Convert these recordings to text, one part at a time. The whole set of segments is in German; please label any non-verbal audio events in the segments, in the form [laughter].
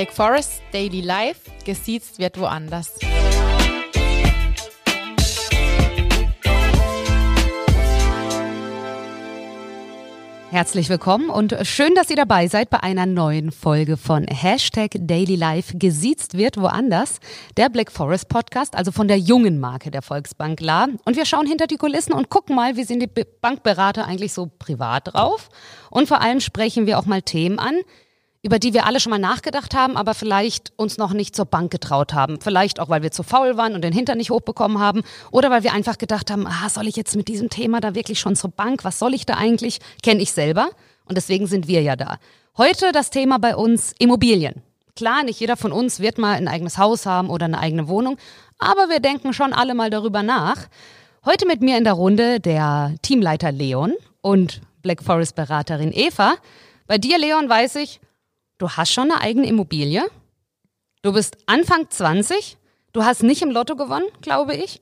Black Forest Daily Life, gesiezt wird woanders. Herzlich willkommen und schön, dass ihr dabei seid bei einer neuen Folge von Hashtag Daily Life gesiezt wird woanders, der Black Forest Podcast, also von der jungen Marke der Volksbank La. Und wir schauen hinter die Kulissen und gucken mal, wie sind die Bankberater eigentlich so privat drauf. Und vor allem sprechen wir auch mal Themen an, über die wir alle schon mal nachgedacht haben, aber vielleicht uns noch nicht zur Bank getraut haben. Vielleicht auch, weil wir zu faul waren und den Hintern nicht hochbekommen haben oder weil wir einfach gedacht haben, ah, soll ich jetzt mit diesem Thema da wirklich schon zur Bank? Was soll ich da eigentlich? Kenne ich selber und deswegen sind wir ja da. Heute das Thema bei uns Immobilien. Klar, nicht jeder von uns wird mal ein eigenes Haus haben oder eine eigene Wohnung, aber wir denken schon alle mal darüber nach. Heute mit mir in der Runde der Teamleiter Leon und Black Forest Beraterin Eva. Bei dir, Leon, weiß ich, du hast schon eine eigene Immobilie. Du bist Anfang 20. Du hast nicht im Lotto gewonnen, glaube ich.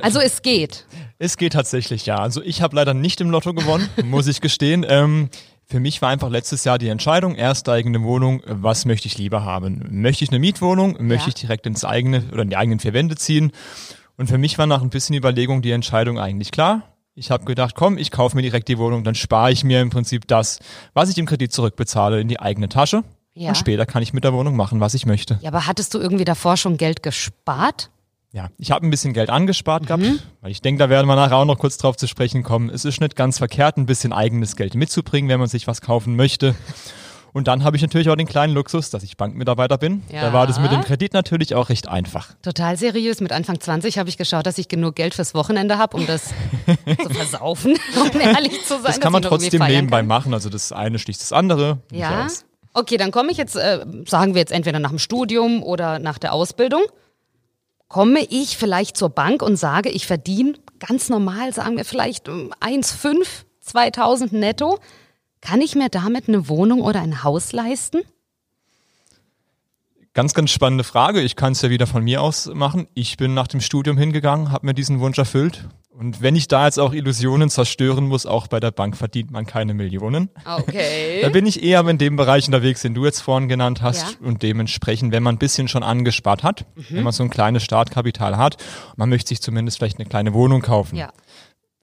Also es geht. Es geht tatsächlich, ja. Also ich habe leider nicht im Lotto gewonnen, [laughs] muss ich gestehen. Ähm, für mich war einfach letztes Jahr die Entscheidung, erste eigene Wohnung, was möchte ich lieber haben? Möchte ich eine Mietwohnung? Möchte ja. ich direkt ins eigene oder in die eigenen vier Wände ziehen? Und für mich war nach ein bisschen Überlegung die Entscheidung eigentlich klar. Ich habe gedacht, komm, ich kaufe mir direkt die Wohnung, dann spare ich mir im Prinzip das, was ich im Kredit zurückbezahle, in die eigene Tasche. Ja. Und später kann ich mit der Wohnung machen, was ich möchte. Ja, aber hattest du irgendwie davor schon Geld gespart? Ja, ich habe ein bisschen Geld angespart mhm. gehabt, weil ich denke, da werden wir nachher auch noch kurz drauf zu sprechen kommen. Es ist nicht ganz verkehrt, ein bisschen eigenes Geld mitzubringen, wenn man sich was kaufen möchte. Und dann habe ich natürlich auch den kleinen Luxus, dass ich Bankmitarbeiter bin. Ja. Da war das mit dem Kredit natürlich auch recht einfach. Total seriös. Mit Anfang 20 habe ich geschaut, dass ich genug Geld fürs Wochenende habe, um das [laughs] zu versaufen, um ehrlich zu sein. Das kann man trotzdem nebenbei kann. machen. Also das eine schließt das andere. Ja. Okay, dann komme ich jetzt, äh, sagen wir jetzt entweder nach dem Studium oder nach der Ausbildung. Komme ich vielleicht zur Bank und sage, ich verdiene ganz normal, sagen wir vielleicht 1,5, 2000 netto kann ich mir damit eine Wohnung oder ein Haus leisten? Ganz, ganz spannende Frage. Ich kann es ja wieder von mir aus machen. Ich bin nach dem Studium hingegangen, habe mir diesen Wunsch erfüllt. Und wenn ich da jetzt auch Illusionen zerstören muss, auch bei der Bank verdient man keine Millionen. Okay. [laughs] da bin ich eher in dem Bereich unterwegs, den du jetzt vorhin genannt hast. Ja. Und dementsprechend, wenn man ein bisschen schon angespart hat, mhm. wenn man so ein kleines Startkapital hat, man möchte sich zumindest vielleicht eine kleine Wohnung kaufen. Ja.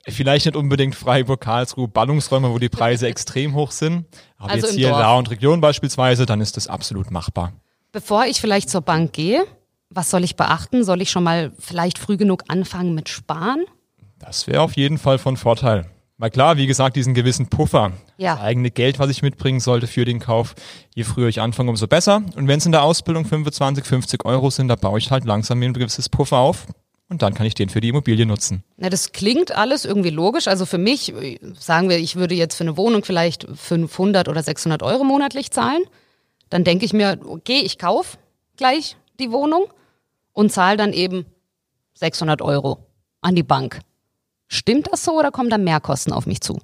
Vielleicht nicht unbedingt Freiburg, Karlsruhe, Ballungsräume, wo die Preise [laughs] extrem hoch sind. Aber also jetzt hier in La und Region beispielsweise, dann ist das absolut machbar. Bevor ich vielleicht zur Bank gehe, was soll ich beachten? Soll ich schon mal vielleicht früh genug anfangen mit Sparen? Das wäre auf jeden Fall von Vorteil. Weil klar, wie gesagt, diesen gewissen Puffer, ja. das eigene Geld, was ich mitbringen sollte für den Kauf, je früher ich anfange, umso besser. Und wenn es in der Ausbildung 25, 50 Euro sind, da baue ich halt langsam mir ein gewisses Puffer auf und dann kann ich den für die Immobilie nutzen. Na, das klingt alles irgendwie logisch. Also für mich, sagen wir, ich würde jetzt für eine Wohnung vielleicht 500 oder 600 Euro monatlich zahlen. Dann denke ich mir, okay, ich kaufe gleich die Wohnung und zahle dann eben 600 Euro an die Bank. Stimmt das so oder kommen da Mehrkosten auf mich zu?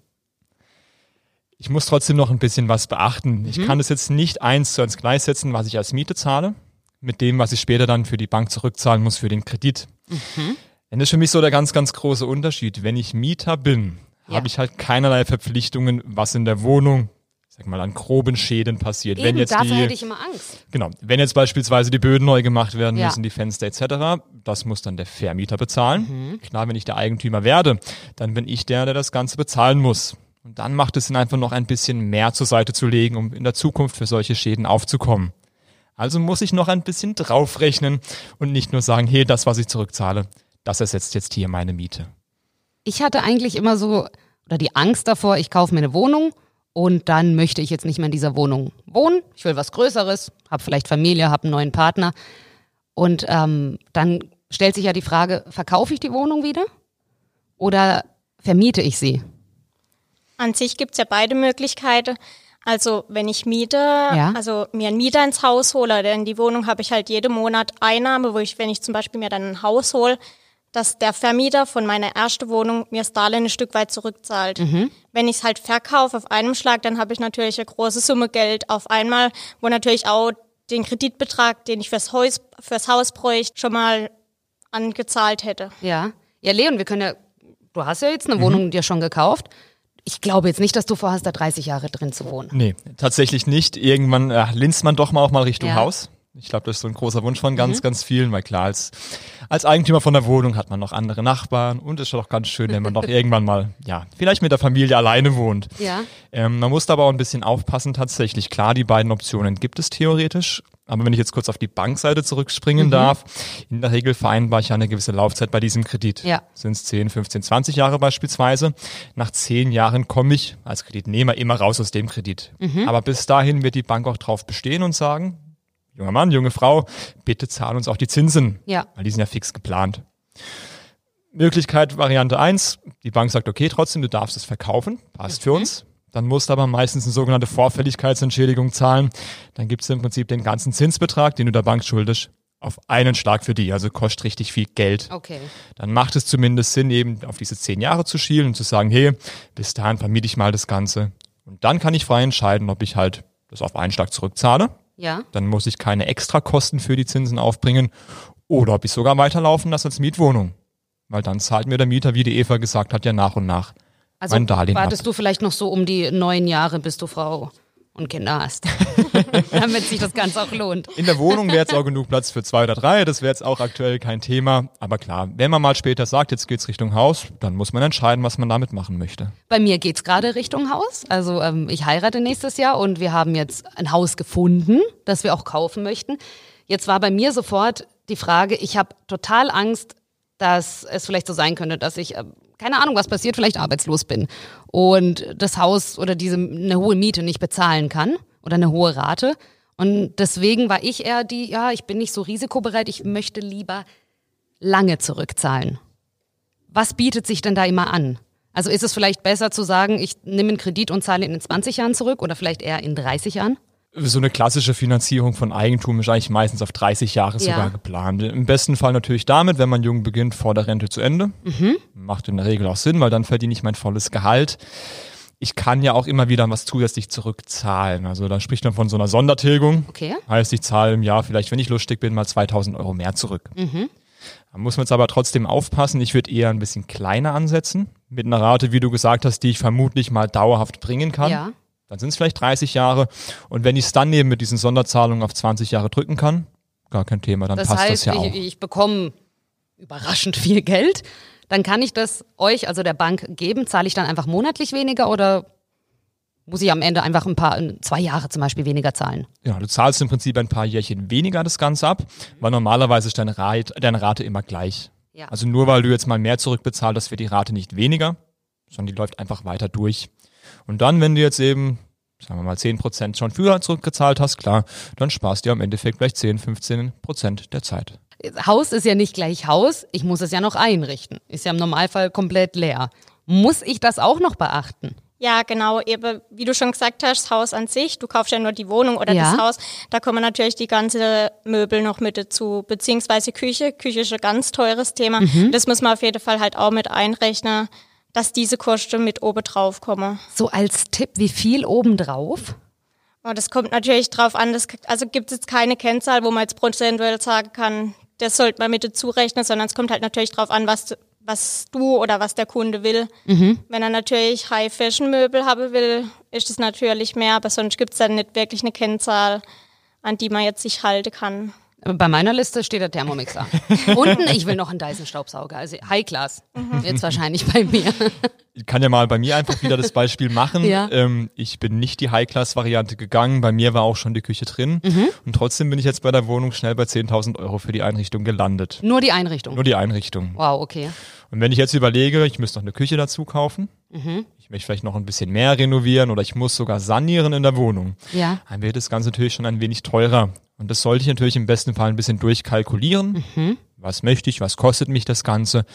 Ich muss trotzdem noch ein bisschen was beachten. Ich mhm. kann es jetzt nicht eins zu eins gleichsetzen, was ich als Miete zahle, mit dem, was ich später dann für die Bank zurückzahlen muss für den Kredit. Mhm. Das ist für mich so der ganz, ganz große Unterschied. Wenn ich Mieter bin, ja. habe ich halt keinerlei Verpflichtungen, was in der Wohnung, sag mal, an groben Schäden passiert. Eben, wenn jetzt dafür die, hätte ich immer Angst. Genau. Wenn jetzt beispielsweise die Böden neu gemacht werden ja. müssen, die Fenster etc., das muss dann der Vermieter bezahlen. Mhm. Klar, wenn ich der Eigentümer werde, dann bin ich der, der das Ganze bezahlen muss. Und dann macht es Sinn, einfach noch ein bisschen mehr zur Seite zu legen, um in der Zukunft für solche Schäden aufzukommen. Also muss ich noch ein bisschen draufrechnen und nicht nur sagen, hey, das, was ich zurückzahle, das ersetzt jetzt hier meine Miete. Ich hatte eigentlich immer so, oder die Angst davor, ich kaufe mir eine Wohnung und dann möchte ich jetzt nicht mehr in dieser Wohnung wohnen. Ich will was Größeres, habe vielleicht Familie, habe einen neuen Partner. Und ähm, dann stellt sich ja die Frage, verkaufe ich die Wohnung wieder oder vermiete ich sie? An sich gibt es ja beide Möglichkeiten. Also wenn ich miete, ja. also mir einen Mieter ins Haus hole, denn die Wohnung habe ich halt jeden Monat Einnahme, wo ich, wenn ich zum Beispiel mir dann ein Haus hole, dass der Vermieter von meiner ersten Wohnung mir das Darlehen ein Stück weit zurückzahlt. Mhm. Wenn ich es halt verkaufe auf einem Schlag, dann habe ich natürlich eine große Summe Geld auf einmal, wo natürlich auch den Kreditbetrag, den ich fürs Haus, fürs Haus bräuchte, schon mal angezahlt hätte. Ja. Ja, Leon, wir können ja, du hast ja jetzt eine mhm. Wohnung dir schon gekauft ich glaube jetzt nicht, dass du vorhast, da 30 Jahre drin zu wohnen. Nee, tatsächlich nicht. Irgendwann äh, linst man doch mal auch mal Richtung ja. Haus. Ich glaube, das ist so ein großer Wunsch von ganz, mhm. ganz vielen, weil klar, als, als Eigentümer von der Wohnung hat man noch andere Nachbarn und es ist doch ganz schön, wenn man doch [laughs] irgendwann mal, ja, vielleicht mit der Familie alleine wohnt. Ja. Ähm, man muss da aber auch ein bisschen aufpassen tatsächlich. Klar, die beiden Optionen gibt es theoretisch. Aber wenn ich jetzt kurz auf die Bankseite zurückspringen mhm. darf, in der Regel vereinbare ich ja eine gewisse Laufzeit bei diesem Kredit. Ja. Sind es 10, 15, 20 Jahre beispielsweise. Nach 10 Jahren komme ich als Kreditnehmer immer raus aus dem Kredit. Mhm. Aber bis dahin wird die Bank auch drauf bestehen und sagen, junger Mann, junge Frau, bitte zahl uns auch die Zinsen. Ja. Weil die sind ja fix geplant. Möglichkeit Variante eins: die Bank sagt, okay, trotzdem, du darfst es verkaufen, passt mhm. für uns. Dann musst du aber meistens eine sogenannte Vorfälligkeitsentschädigung zahlen. Dann gibt es im Prinzip den ganzen Zinsbetrag, den du der Bank schuldest, auf einen Schlag für die. Also kostet richtig viel Geld. Okay. Dann macht es zumindest Sinn, eben auf diese zehn Jahre zu schielen und zu sagen, hey, bis dahin vermiete ich mal das Ganze. Und dann kann ich frei entscheiden, ob ich halt das auf einen Schlag zurückzahle ja. Dann muss ich keine Extrakosten für die Zinsen aufbringen. Oder ob ich sogar weiterlaufen lasse als Mietwohnung. Weil dann zahlt mir der Mieter, wie die Eva gesagt hat, ja nach und nach. Also mein Darlehen wartest ab. du vielleicht noch so um die neun Jahre, bis du Frau und Kinder hast. [laughs] Damit sich das Ganze auch lohnt. In der Wohnung wäre jetzt auch genug Platz für zwei oder drei. Das wäre jetzt auch aktuell kein Thema. Aber klar, wenn man mal später sagt, jetzt geht's Richtung Haus, dann muss man entscheiden, was man damit machen möchte. Bei mir geht's gerade Richtung Haus. Also ähm, ich heirate nächstes Jahr und wir haben jetzt ein Haus gefunden, das wir auch kaufen möchten. Jetzt war bei mir sofort die Frage, ich habe total Angst, dass es vielleicht so sein könnte, dass ich, äh, keine Ahnung, was passiert, vielleicht arbeitslos bin und das Haus oder diese eine hohe Miete nicht bezahlen kann oder eine hohe Rate. Und deswegen war ich eher die, ja, ich bin nicht so risikobereit, ich möchte lieber lange zurückzahlen. Was bietet sich denn da immer an? Also ist es vielleicht besser zu sagen, ich nehme einen Kredit und zahle ihn in 20 Jahren zurück oder vielleicht eher in 30 Jahren? So eine klassische Finanzierung von Eigentum ist eigentlich meistens auf 30 Jahre ja. sogar geplant. Im besten Fall natürlich damit, wenn man jung beginnt, vor der Rente zu Ende. Mhm. Macht in der Regel auch Sinn, weil dann verdiene ich mein volles Gehalt. Ich kann ja auch immer wieder was zusätzlich zurückzahlen. Also da spricht man von so einer Sondertilgung. Okay. Heißt, ich zahle im Jahr vielleicht, wenn ich lustig bin, mal 2000 Euro mehr zurück. Mhm. Da muss man jetzt aber trotzdem aufpassen. Ich würde eher ein bisschen kleiner ansetzen. Mit einer Rate, wie du gesagt hast, die ich vermutlich mal dauerhaft bringen kann. Ja. Dann sind es vielleicht 30 Jahre. Und wenn ich es dann eben mit diesen Sonderzahlungen auf 20 Jahre drücken kann, gar kein Thema, dann das passt heißt, das ja ich, auch. Ich bekomme überraschend viel Geld. Dann kann ich das euch, also der Bank, geben. Zahle ich dann einfach monatlich weniger oder muss ich am Ende einfach ein paar, zwei Jahre zum Beispiel weniger zahlen? Ja, du zahlst im Prinzip ein paar Jährchen weniger das Ganze ab, weil normalerweise ist deine Rate, deine Rate immer gleich. Ja. Also nur weil du jetzt mal mehr zurückbezahlst, wird die Rate nicht weniger, sondern die läuft einfach weiter durch. Und dann, wenn du jetzt eben, sagen wir mal, 10% schon früher zurückgezahlt hast, klar, dann sparst du ja im Endeffekt gleich 10, 15% der Zeit. Haus ist ja nicht gleich Haus, ich muss es ja noch einrichten. Ist ja im Normalfall komplett leer. Muss ich das auch noch beachten? Ja, genau. Eben, wie du schon gesagt hast, das Haus an sich, du kaufst ja nur die Wohnung oder ja. das Haus, da kommen natürlich die ganze Möbel noch mit dazu, beziehungsweise Küche. Küche ist ein ganz teures Thema. Mhm. Das muss man auf jeden Fall halt auch mit einrechnen dass diese Kosten mit oben drauf kommen. So als Tipp, wie viel obendrauf? Oh, das kommt natürlich drauf an. Das, also gibt es jetzt keine Kennzahl, wo man jetzt prozentuell sagen kann, das sollte man mit dazu rechnen, sondern es kommt halt natürlich drauf an, was, was du oder was der Kunde will. Mhm. Wenn er natürlich High-Fashion-Möbel haben will, ist es natürlich mehr, aber sonst gibt es dann nicht wirklich eine Kennzahl, an die man jetzt sich halten kann. Bei meiner Liste steht der Thermomixer. [laughs] Unten, ich will noch einen Dyson-Staubsauger. Also High Class. Mhm. Jetzt wahrscheinlich bei mir. Ich kann ja mal bei mir einfach wieder das Beispiel machen. [laughs] Ja. Ähm, ich bin nicht die High-Class-Variante gegangen. Bei mir war auch schon die Küche drin. Mhm. Und trotzdem bin ich jetzt bei der Wohnung schnell bei 10.000 Euro für die Einrichtung gelandet. Nur die Einrichtung? Nur die Einrichtung. Wow, okay. Und wenn ich jetzt überlege, ich müsste noch eine Küche dazu kaufen, mhm. Ich möchte vielleicht noch ein bisschen mehr renovieren oder ich muss sogar sanieren in der Wohnung, ja. dann wird das Ganze natürlich schon ein wenig teurer. Und das sollte ich natürlich im besten Fall ein bisschen durchkalkulieren. Mhm. Was möchte ich, was kostet mich das Ganze?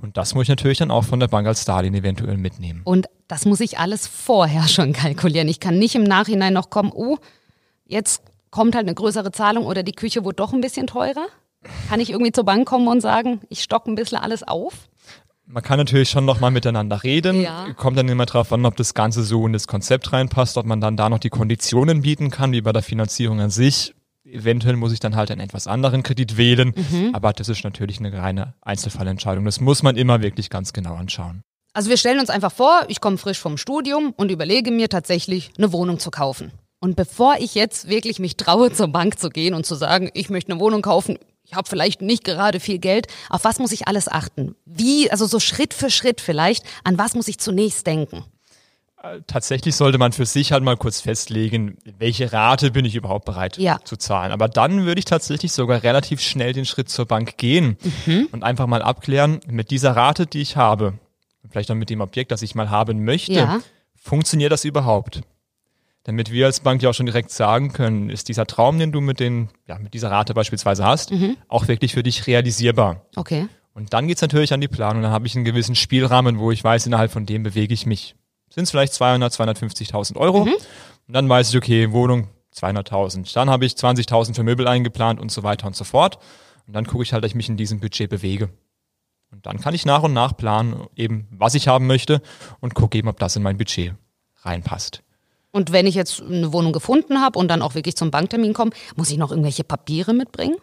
Und das muss ich natürlich dann auch von der Bank als Darlehen eventuell mitnehmen. Und das muss ich alles vorher schon kalkulieren. Ich kann nicht im Nachhinein noch kommen, oh, jetzt kommt halt eine größere Zahlung oder die Küche wurde doch ein bisschen teurer. Kann ich irgendwie zur Bank kommen und sagen, ich stocke ein bisschen alles auf? Man kann natürlich schon nochmal miteinander reden. Ja. Kommt dann immer drauf an, ob das Ganze so in das Konzept reinpasst, ob man dann da noch die Konditionen bieten kann, wie bei der Finanzierung an sich. Eventuell muss ich dann halt einen etwas anderen Kredit wählen, Mhm. aber das ist natürlich eine reine Einzelfallentscheidung. Das muss man immer wirklich ganz genau anschauen. Also wir stellen uns einfach vor, ich komme frisch vom Studium und überlege mir tatsächlich eine Wohnung zu kaufen. Und bevor ich jetzt wirklich mich traue, [laughs] zur Bank zu gehen und zu sagen, ich möchte eine Wohnung kaufen, ich habe vielleicht nicht gerade viel Geld, auf was muss ich alles achten? Wie, also so Schritt für Schritt vielleicht, an was muss ich zunächst denken? Tatsächlich sollte man für sich halt mal kurz festlegen, welche Rate bin ich überhaupt bereit ja. zu zahlen. Aber dann würde ich tatsächlich sogar relativ schnell den Schritt zur Bank gehen mhm. und einfach mal abklären, mit dieser Rate, die ich habe, vielleicht auch mit dem Objekt, das ich mal haben möchte, ja. funktioniert das überhaupt? Damit wir als Bank ja auch schon direkt sagen können, ist dieser Traum, den du mit, den, ja, mit dieser Rate beispielsweise hast, mhm. auch wirklich für dich realisierbar. Okay. Und dann geht's natürlich an die Planung. Dann habe ich einen gewissen Spielrahmen, wo ich weiß, innerhalb von dem bewege ich mich sind es vielleicht 200, 250.000 Euro. Mhm. Und dann weiß ich, okay, Wohnung 200.000. Dann habe ich 20.000 für Möbel eingeplant und so weiter und so fort. Und dann gucke ich halt, dass ich mich in diesem Budget bewege. Und dann kann ich nach und nach planen, eben was ich haben möchte und gucke eben, ob das in mein Budget reinpasst. Und wenn ich jetzt eine Wohnung gefunden habe und dann auch wirklich zum Banktermin komme, muss ich noch irgendwelche Papiere mitbringen?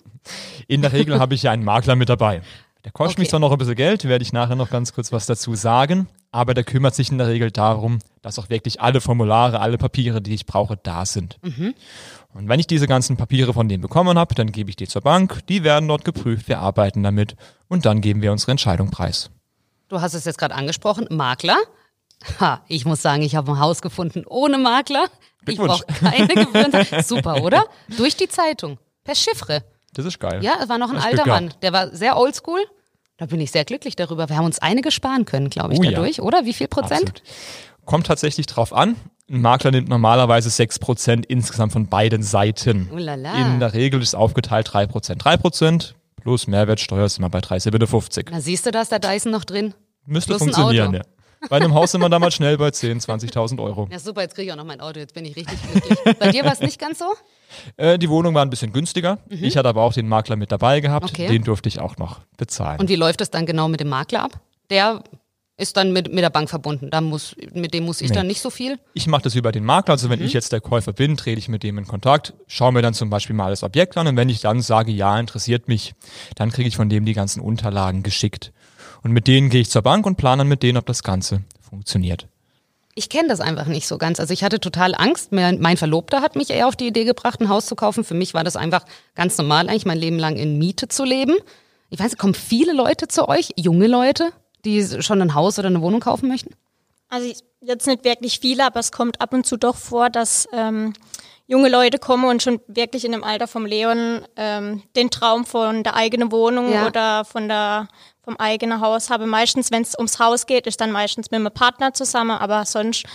In der Regel habe ich ja einen Makler mit dabei. Der kostet okay. mich zwar noch ein bisschen Geld, werde ich nachher noch ganz kurz was dazu sagen, aber der kümmert sich in der Regel darum, dass auch wirklich alle Formulare, alle Papiere, die ich brauche, da sind. Mhm. Und wenn ich diese ganzen Papiere von denen bekommen habe, dann gebe ich die zur Bank, die werden dort geprüft, wir arbeiten damit und dann geben wir unsere Entscheidung preis. Du hast es jetzt gerade angesprochen, Makler. Ha, ich muss sagen, ich habe ein Haus gefunden ohne Makler. Ich brauche keine Gebühren. [laughs] Super, oder? Durch die Zeitung, per Chiffre. Das ist geil. Ja, es war noch ein alter Mann. Der war sehr oldschool. Da bin ich sehr glücklich darüber. Wir haben uns einige sparen können, glaube ich, oh, dadurch, ja. oder? Wie viel Prozent? Absolut. Kommt tatsächlich drauf an. Ein Makler nimmt normalerweise 6% insgesamt von beiden Seiten. Uhlala. In der Regel ist aufgeteilt 3%. 3% plus Mehrwertsteuer sind wir bei 3,57. Na siehst du, da ist der Dyson noch drin. Müsste plus funktionieren, ja. Bei einem Haus sind wir damals schnell bei 10.000, 20.000 Euro. Ja super, jetzt kriege ich auch noch mein Auto, jetzt bin ich richtig glücklich. Bei dir war es nicht ganz so? Äh, die Wohnung war ein bisschen günstiger. Mhm. Ich hatte aber auch den Makler mit dabei gehabt. Okay. Den durfte ich auch noch bezahlen. Und wie läuft das dann genau mit dem Makler ab? Der ist dann mit, mit der Bank verbunden. Da muss, mit dem muss ich nee. dann nicht so viel. Ich mache das über den Makler. Also wenn mhm. ich jetzt der Käufer bin, trete ich mit dem in Kontakt, schaue mir dann zum Beispiel mal das Objekt an und wenn ich dann sage, ja, interessiert mich, dann kriege ich von dem die ganzen Unterlagen geschickt. Und mit denen gehe ich zur Bank und plane dann mit denen, ob das Ganze funktioniert. Ich kenne das einfach nicht so ganz. Also ich hatte total Angst. Mein Verlobter hat mich eher auf die Idee gebracht, ein Haus zu kaufen. Für mich war das einfach ganz normal, eigentlich mein Leben lang in Miete zu leben. Ich weiß, kommen viele Leute zu euch, junge Leute, die schon ein Haus oder eine Wohnung kaufen möchten? Also jetzt nicht wirklich viele, aber es kommt ab und zu doch vor, dass ähm, junge Leute kommen und schon wirklich in dem Alter vom Leon ähm, den Traum von der eigenen Wohnung ja. oder von der vom eigenen Haus habe. Meistens, wenn es ums Haus geht, ist dann meistens mit einem Partner zusammen, aber sonst,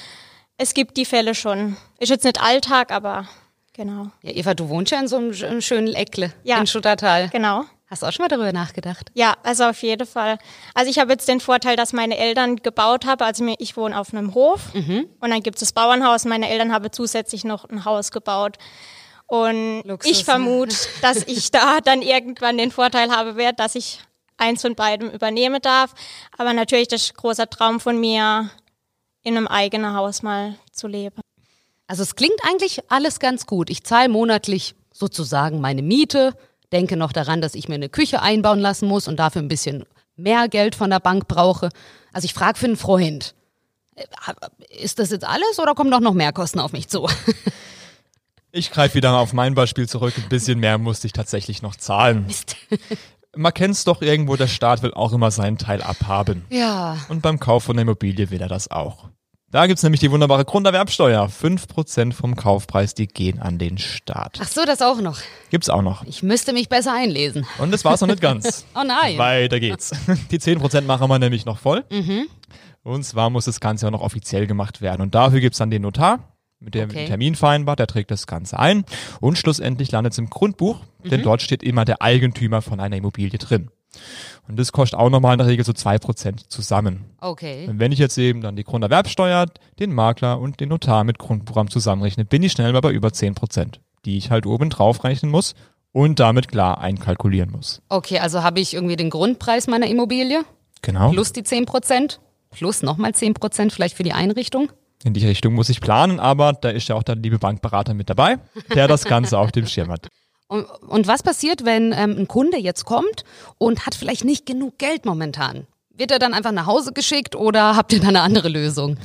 es gibt die Fälle schon. Ist jetzt nicht Alltag, aber genau. Ja, Eva, du wohnst ja in so einem schönen Eckle ja, in Schuttertal. Genau. Hast du auch schon mal darüber nachgedacht? Ja, also auf jeden Fall. Also ich habe jetzt den Vorteil, dass meine Eltern gebaut haben. Also ich wohne auf einem Hof mhm. und dann gibt es das Bauernhaus. Meine Eltern haben zusätzlich noch ein Haus gebaut. Und Luxus, ich vermute, [laughs] dass ich da dann irgendwann den Vorteil habe werde, dass ich eins von beiden übernehmen darf. Aber natürlich das ist ein großer Traum von mir, in einem eigenen Haus mal zu leben. Also es klingt eigentlich alles ganz gut. Ich zahle monatlich sozusagen meine Miete, denke noch daran, dass ich mir eine Küche einbauen lassen muss und dafür ein bisschen mehr Geld von der Bank brauche. Also ich frage für einen Freund, äh, ist das jetzt alles oder kommen doch noch mehr Kosten auf mich zu? [laughs] Ich greife wieder auf mein Beispiel zurück. Ein bisschen mehr musste ich tatsächlich noch zahlen. Mist [laughs] man kennt es doch irgendwo, der Staat will auch immer seinen Teil abhaben. Ja. Und beim Kauf von der Immobilie will er das auch. Da gibt's nämlich die wunderbare Grunderwerbsteuer. 5% vom Kaufpreis, die gehen an den Staat. Ach so, das auch noch. Gibt's auch noch. Ich müsste mich besser einlesen. Und das war's noch nicht ganz. [laughs] oh nein. Weiter geht's. [laughs] Die 10% machen wir nämlich noch voll. Mhm. Und zwar muss das Ganze auch noch offiziell gemacht werden. Und dafür gibt's dann den Notar mit dem okay. Termin vereinbart, der trägt das Ganze ein und schlussendlich landet es im Grundbuch, mhm. denn dort steht immer der Eigentümer von einer Immobilie drin. Und das kostet auch nochmal in der Regel so zwei Prozent zusammen. Okay. Und wenn ich jetzt eben dann die Grunderwerbsteuer, den Makler und den Notar mit Grundprogramm zusammenrechne, bin ich schnell mal bei über zehn Prozent, die ich halt oben drauf rechnen muss und damit klar einkalkulieren muss. Okay, also habe ich irgendwie den Grundpreis meiner Immobilie? Genau. Plus die zehn Prozent? Plus nochmal zehn Prozent vielleicht für die Einrichtung? In die Richtung muss ich planen, aber da ist ja auch der liebe Bankberater mit dabei, der das Ganze auf dem Schirm hat. Und, und was passiert, wenn ähm, ein Kunde jetzt kommt und hat vielleicht nicht genug Geld momentan? wird er dann einfach nach Hause geschickt oder habt ihr da eine andere Lösung?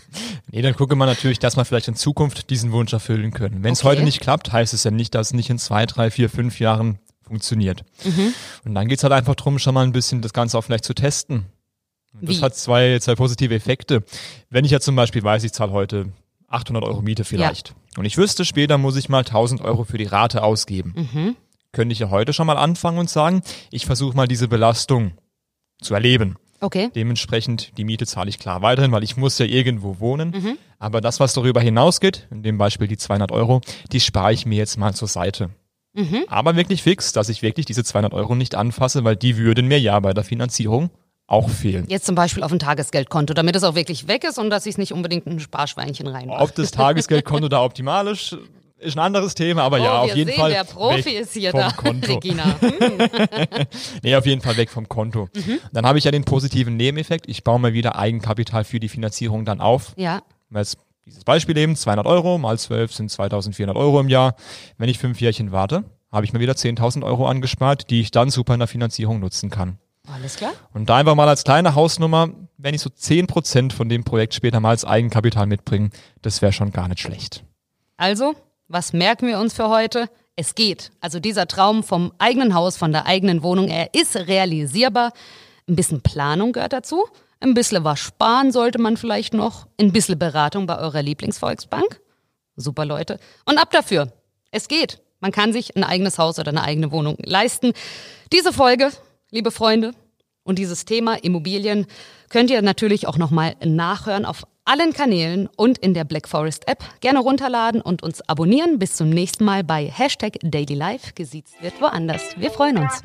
Nee, dann gucke man natürlich, dass man vielleicht in Zukunft diesen Wunsch erfüllen können. Wenn es okay. heute nicht klappt, heißt es ja nicht, dass es nicht in zwei, drei, vier, fünf Jahren funktioniert. Mhm. Und dann geht's halt einfach drum, schon mal ein bisschen das Ganze auch vielleicht zu testen. Und das Wie? hat zwei, zwei positive Effekte. Wenn ich ja zum Beispiel weiß, ich zahle heute 800 Euro Miete vielleicht. Ja. Und ich wüsste, später muss ich mal 1000 Euro für die Rate ausgeben. Mhm. Könnte ich ja heute schon mal anfangen und sagen, ich versuche mal diese Belastung zu erleben. Okay. Dementsprechend, die Miete zahle ich klar weiterhin, weil ich muss ja irgendwo wohnen. Mhm. Aber das, was darüber hinausgeht, in dem Beispiel die 200 Euro, die spare ich mir jetzt mal zur Seite. Mhm. Aber wirklich fix, dass ich wirklich diese 200 Euro nicht anfasse, weil die würden mir ja bei der Finanzierung auch fehlen. Jetzt zum Beispiel auf ein Tagesgeldkonto, damit es auch wirklich weg ist und dass ich es nicht unbedingt in ein Sparschweinchen reinmache. Ob das Tagesgeldkonto [laughs] da optimal ist, ist ein anderes Thema, aber oh, ja, auf jeden sehen, Fall. Der Profi ist hier da, Konto. Regina. [laughs] nee, auf jeden Fall weg vom Konto. Mhm. Dann habe ich ja den positiven Nebeneffekt. Ich baue mir wieder Eigenkapital für die Finanzierung dann auf. Ja. Jetzt dieses Beispiel eben, 200 Euro mal 12 sind 2400 Euro im Jahr. Wenn ich fünf Jährchen warte, habe ich mir wieder 10.000 Euro angespart, die ich dann super in der Finanzierung nutzen kann. Alles klar. Und da einfach mal als kleine Hausnummer, wenn ich so 10% von dem Projekt später mal als Eigenkapital mitbringe, das wäre schon gar nicht schlecht. Also, was merken wir uns für heute? Es geht. Also dieser Traum vom eigenen Haus, von der eigenen Wohnung, er ist realisierbar. Ein bisschen Planung gehört dazu. Ein bisschen was sparen sollte man vielleicht noch. Ein bisschen Beratung bei eurer Lieblingsvolksbank. Super Leute. Und ab dafür. Es geht. Man kann sich ein eigenes Haus oder eine eigene Wohnung leisten. Diese Folge, liebe Freunde, und dieses Thema Immobilien könnt ihr natürlich auch nochmal nachhören auf allen Kanälen und in der Black Forest App. Gerne runterladen und uns abonnieren. Bis zum nächsten Mal bei Hashtag Daily Life. Gesiezt wird woanders. Wir freuen uns.